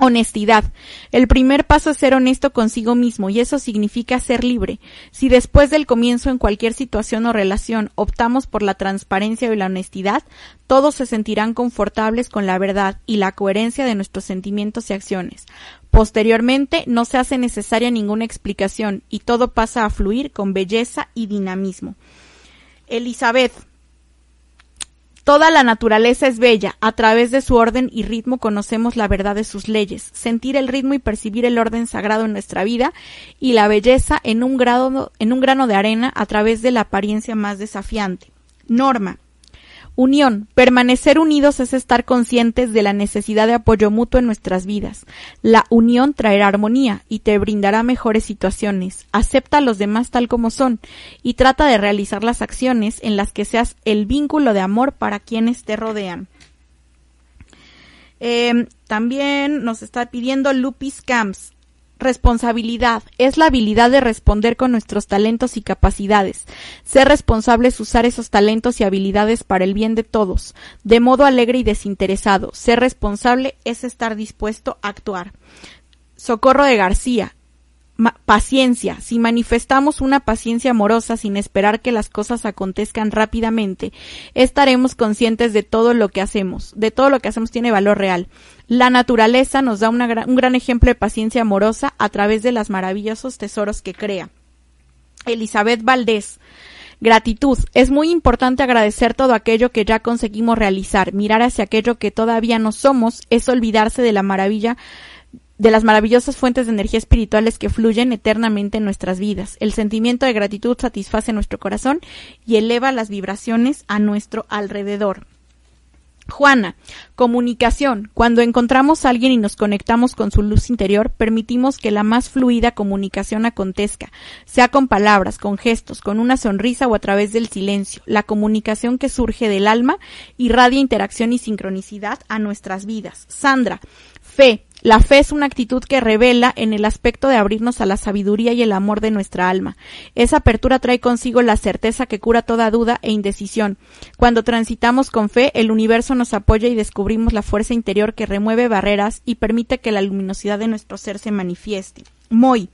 Honestidad. El primer paso es ser honesto consigo mismo y eso significa ser libre. Si después del comienzo en cualquier situación o relación optamos por la transparencia y la honestidad, todos se sentirán confortables con la verdad y la coherencia de nuestros sentimientos y acciones. Posteriormente no se hace necesaria ninguna explicación y todo pasa a fluir con belleza y dinamismo. Elizabeth, Toda la naturaleza es bella, a través de su orden y ritmo conocemos la verdad de sus leyes, sentir el ritmo y percibir el orden sagrado en nuestra vida y la belleza en un, grado, en un grano de arena a través de la apariencia más desafiante. Norma. Unión. Permanecer unidos es estar conscientes de la necesidad de apoyo mutuo en nuestras vidas. La unión traerá armonía y te brindará mejores situaciones. Acepta a los demás tal como son y trata de realizar las acciones en las que seas el vínculo de amor para quienes te rodean. Eh, también nos está pidiendo Lupis Camps. Responsabilidad es la habilidad de responder con nuestros talentos y capacidades. Ser responsables usar esos talentos y habilidades para el bien de todos, de modo alegre y desinteresado. Ser responsable es estar dispuesto a actuar. Socorro de García. Paciencia, si manifestamos una paciencia amorosa sin esperar que las cosas acontezcan rápidamente, estaremos conscientes de todo lo que hacemos, de todo lo que hacemos tiene valor real. La naturaleza nos da un gran ejemplo de paciencia amorosa a través de los maravillosos tesoros que crea. Elizabeth Valdés. Gratitud. Es muy importante agradecer todo aquello que ya conseguimos realizar. Mirar hacia aquello que todavía no somos es olvidarse de la maravilla de las maravillosas fuentes de energía espirituales que fluyen eternamente en nuestras vidas. El sentimiento de gratitud satisface nuestro corazón y eleva las vibraciones a nuestro alrededor. Juana, comunicación. Cuando encontramos a alguien y nos conectamos con su luz interior, permitimos que la más fluida comunicación acontezca, sea con palabras, con gestos, con una sonrisa o a través del silencio. La comunicación que surge del alma irradia interacción y sincronicidad a nuestras vidas. Sandra, fe. La fe es una actitud que revela en el aspecto de abrirnos a la sabiduría y el amor de nuestra alma. Esa apertura trae consigo la certeza que cura toda duda e indecisión. Cuando transitamos con fe, el universo nos apoya y descubrimos la fuerza interior que remueve barreras y permite que la luminosidad de nuestro ser se manifieste. Moy.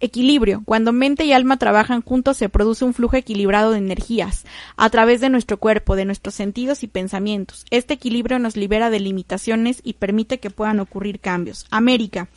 Equilibrio. Cuando mente y alma trabajan juntos se produce un flujo equilibrado de energías a través de nuestro cuerpo, de nuestros sentidos y pensamientos. Este equilibrio nos libera de limitaciones y permite que puedan ocurrir cambios. América.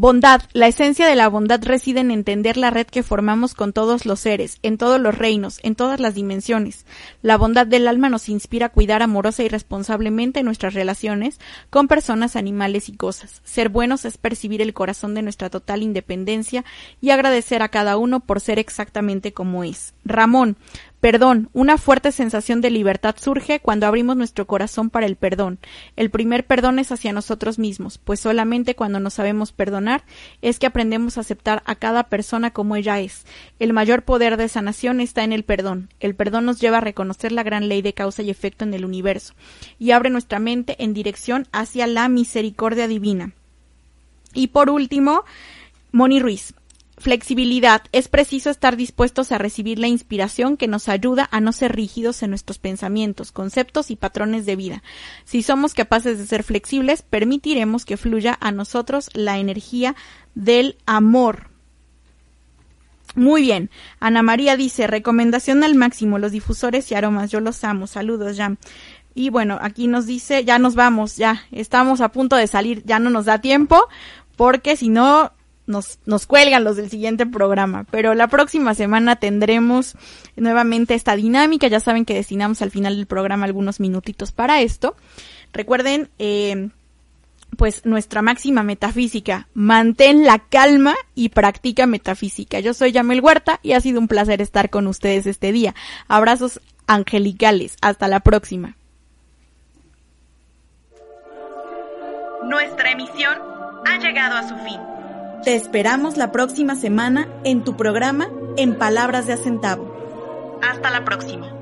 Bondad. La esencia de la bondad reside en entender la red que formamos con todos los seres, en todos los reinos, en todas las dimensiones. La bondad del alma nos inspira a cuidar amorosa y responsablemente nuestras relaciones con personas, animales y cosas. Ser buenos es percibir el corazón de nuestra total independencia y agradecer a cada uno por ser exactamente como es. Ramón. Perdón. Una fuerte sensación de libertad surge cuando abrimos nuestro corazón para el perdón. El primer perdón es hacia nosotros mismos, pues solamente cuando nos sabemos perdonar es que aprendemos a aceptar a cada persona como ella es. El mayor poder de sanación está en el perdón. El perdón nos lleva a reconocer la gran ley de causa y efecto en el universo y abre nuestra mente en dirección hacia la misericordia divina. Y por último, Moni Ruiz. Flexibilidad. Es preciso estar dispuestos a recibir la inspiración que nos ayuda a no ser rígidos en nuestros pensamientos, conceptos y patrones de vida. Si somos capaces de ser flexibles, permitiremos que fluya a nosotros la energía del amor. Muy bien. Ana María dice, recomendación al máximo, los difusores y aromas. Yo los amo. Saludos, ya. Y bueno, aquí nos dice, ya nos vamos, ya estamos a punto de salir, ya no nos da tiempo, porque si no, nos, nos cuelgan los del siguiente programa. Pero la próxima semana tendremos nuevamente esta dinámica. Ya saben que destinamos al final del programa algunos minutitos para esto. Recuerden, eh, pues nuestra máxima metafísica, mantén la calma y practica metafísica. Yo soy Yamel Huerta y ha sido un placer estar con ustedes este día. Abrazos angelicales. Hasta la próxima.
Nuestra emisión ha llegado a su fin. Te esperamos la próxima semana en tu programa En Palabras de Acentavo. Hasta la próxima.